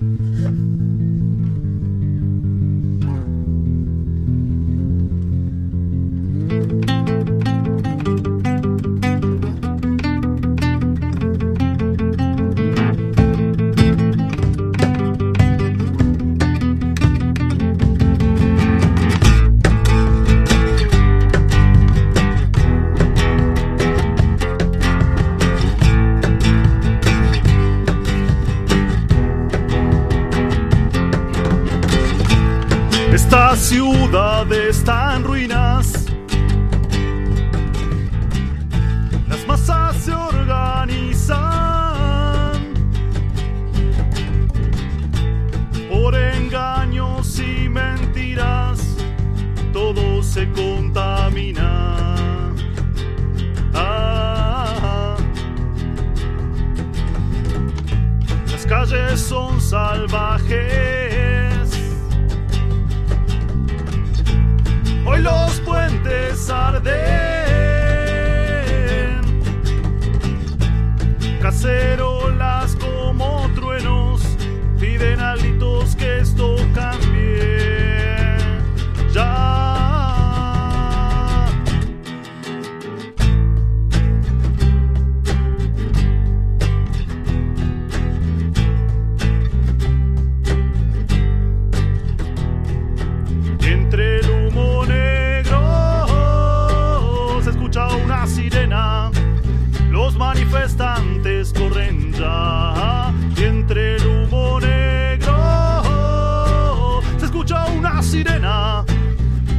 Mm-hmm. Esta ciudad está en ruinas. Las masas se organizan por engaños y mentiras. Todo se contamina. Ah, las calles son salvajes. Una sirena.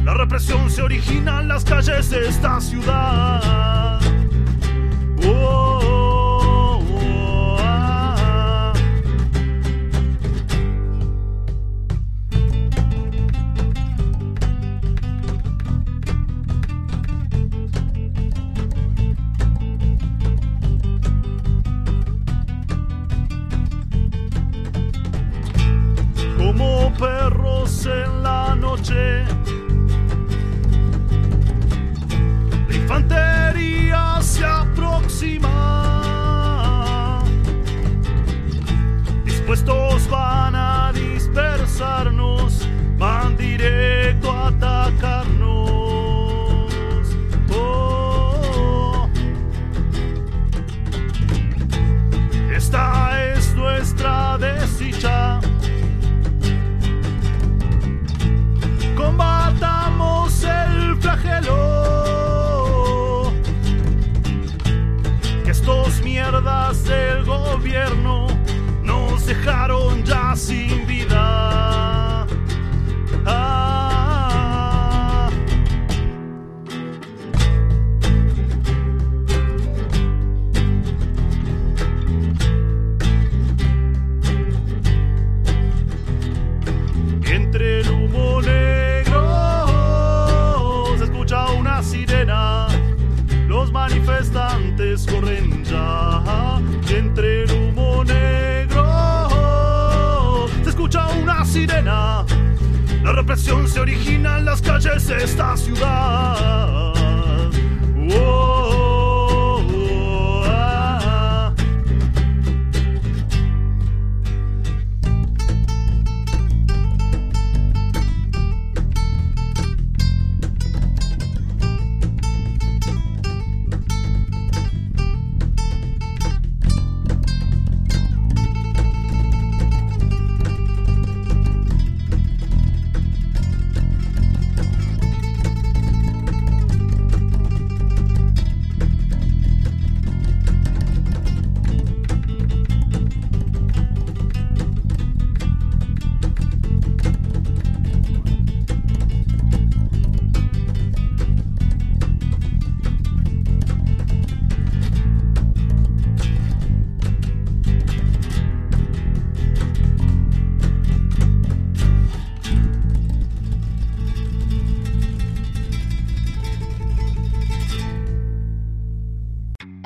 La represión se origina en las calles de esta ciudad. Manifestantes corren ya. Entre el humo negro se escucha una sirena. La represión se origina en las calles de esta ciudad.